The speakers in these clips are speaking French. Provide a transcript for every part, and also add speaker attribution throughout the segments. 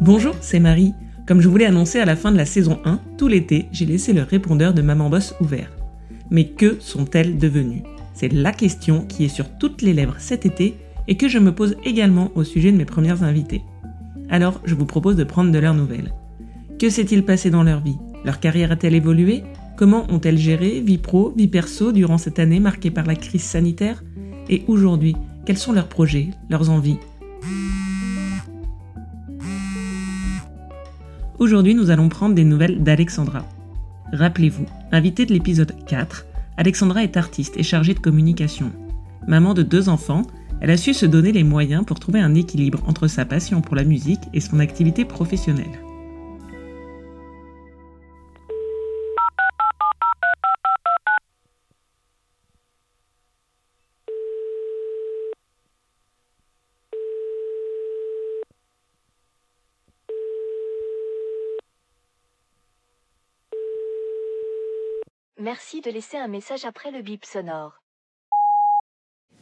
Speaker 1: Bonjour, c'est Marie. Comme je voulais annoncer à la fin de la saison 1, tout l'été, j'ai laissé le répondeur de Maman Boss ouvert. Mais que sont-elles devenues? C'est la question qui est sur toutes les lèvres cet été et que je me pose également au sujet de mes premières invitées. Alors, je vous propose de prendre de leurs nouvelles. Que s'est-il passé dans leur vie? Leur carrière a-t-elle évolué? Comment ont-elles géré vie pro, vie perso durant cette année marquée par la crise sanitaire? Et aujourd'hui, quels sont leurs projets, leurs envies? Aujourd'hui, nous allons prendre des nouvelles d'Alexandra. Rappelez-vous, invitée de l'épisode 4, Alexandra est artiste et chargée de communication. Maman de deux enfants, elle a su se donner les moyens pour trouver un équilibre entre sa passion pour la musique et son activité professionnelle.
Speaker 2: Merci de laisser un message après le bip sonore.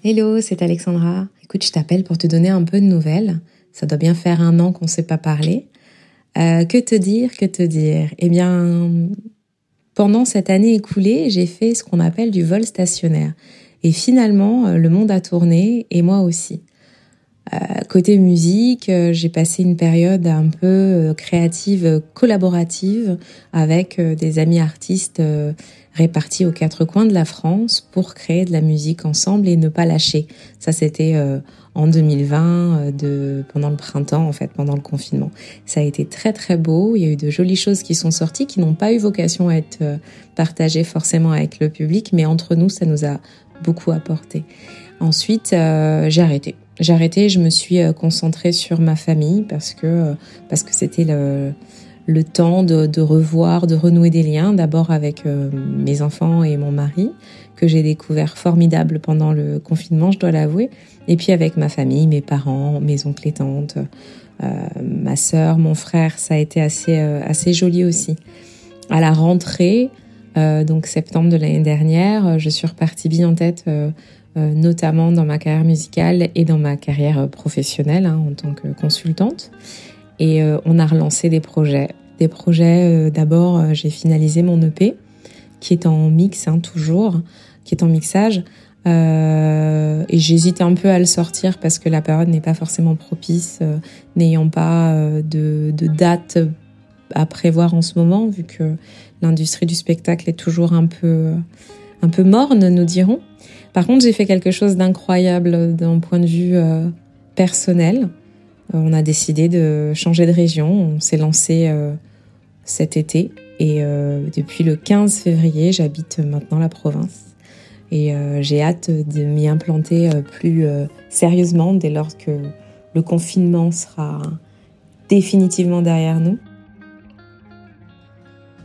Speaker 3: Hello, c'est Alexandra. Écoute, je t'appelle pour te donner un peu de nouvelles. Ça doit bien faire un an qu'on ne s'est pas parlé. Euh, que te dire, que te dire? Eh bien, pendant cette année écoulée, j'ai fait ce qu'on appelle du vol stationnaire. Et finalement, euh, le monde a tourné et moi aussi. Euh, côté musique, euh, j'ai passé une période un peu euh, créative, collaborative avec des amis artistes répartis aux quatre coins de la France pour créer de la musique ensemble et ne pas lâcher. Ça, c'était en 2020, de, pendant le printemps, en fait, pendant le confinement. Ça a été très très beau. Il y a eu de jolies choses qui sont sorties, qui n'ont pas eu vocation à être partagées forcément avec le public, mais entre nous, ça nous a beaucoup apporté. Ensuite, j'ai arrêté j'ai arrêté, je me suis euh, concentrée sur ma famille parce que euh, parce que c'était le le temps de, de, revoir, de renouer des liens, d'abord avec euh, mes enfants et mon mari, que j'ai découvert formidable pendant le confinement, je dois l'avouer, et puis avec ma famille, mes parents, mes oncles et tantes, euh, ma sœur, mon frère, ça a été assez, assez joli aussi. À la rentrée, donc septembre de l'année dernière, je suis repartie bien en tête euh, notamment dans ma carrière musicale et dans ma carrière euh, professionnelle hein, en tant que consultante. Et euh, on a relancé des projets. Des projets, d'abord, j'ai finalisé mon EP, qui est en mix, hein, toujours, qui est en mixage. Euh, et j'hésite un peu à le sortir parce que la période n'est pas forcément propice, n'ayant pas de, date à prévoir en ce moment, vu que l'industrie du spectacle est toujours un peu, un peu morne, nous dirons. Par contre, j'ai fait quelque chose d'incroyable d'un point de vue euh, personnel. Euh, on a décidé de changer de région. On s'est lancé euh, cet été et depuis le 15 février, j'habite maintenant la province. Et j'ai hâte de m'y implanter plus sérieusement dès lors que le confinement sera définitivement derrière nous.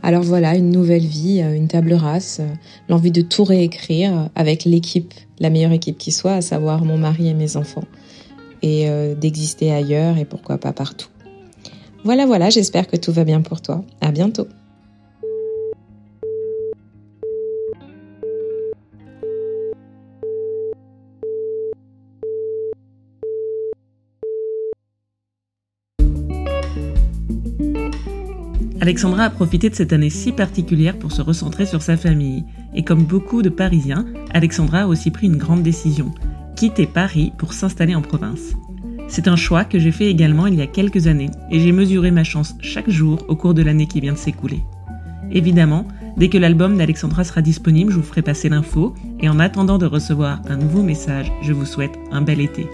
Speaker 3: Alors voilà, une nouvelle vie, euh, une table rase, euh, l'envie de tout réécrire avec l'équipe, la meilleure équipe qui soit, à savoir mon mari et mes enfants, et euh, d'exister ailleurs et pourquoi pas partout. Voilà, voilà, j'espère que tout va bien pour toi. À bientôt.
Speaker 1: Alexandra a profité de cette année si particulière pour se recentrer sur sa famille. Et comme beaucoup de Parisiens, Alexandra a aussi pris une grande décision, quitter Paris pour s'installer en province. C'est un choix que j'ai fait également il y a quelques années et j'ai mesuré ma chance chaque jour au cours de l'année qui vient de s'écouler. Évidemment, dès que l'album d'Alexandra sera disponible, je vous ferai passer l'info et en attendant de recevoir un nouveau message, je vous souhaite un bel été.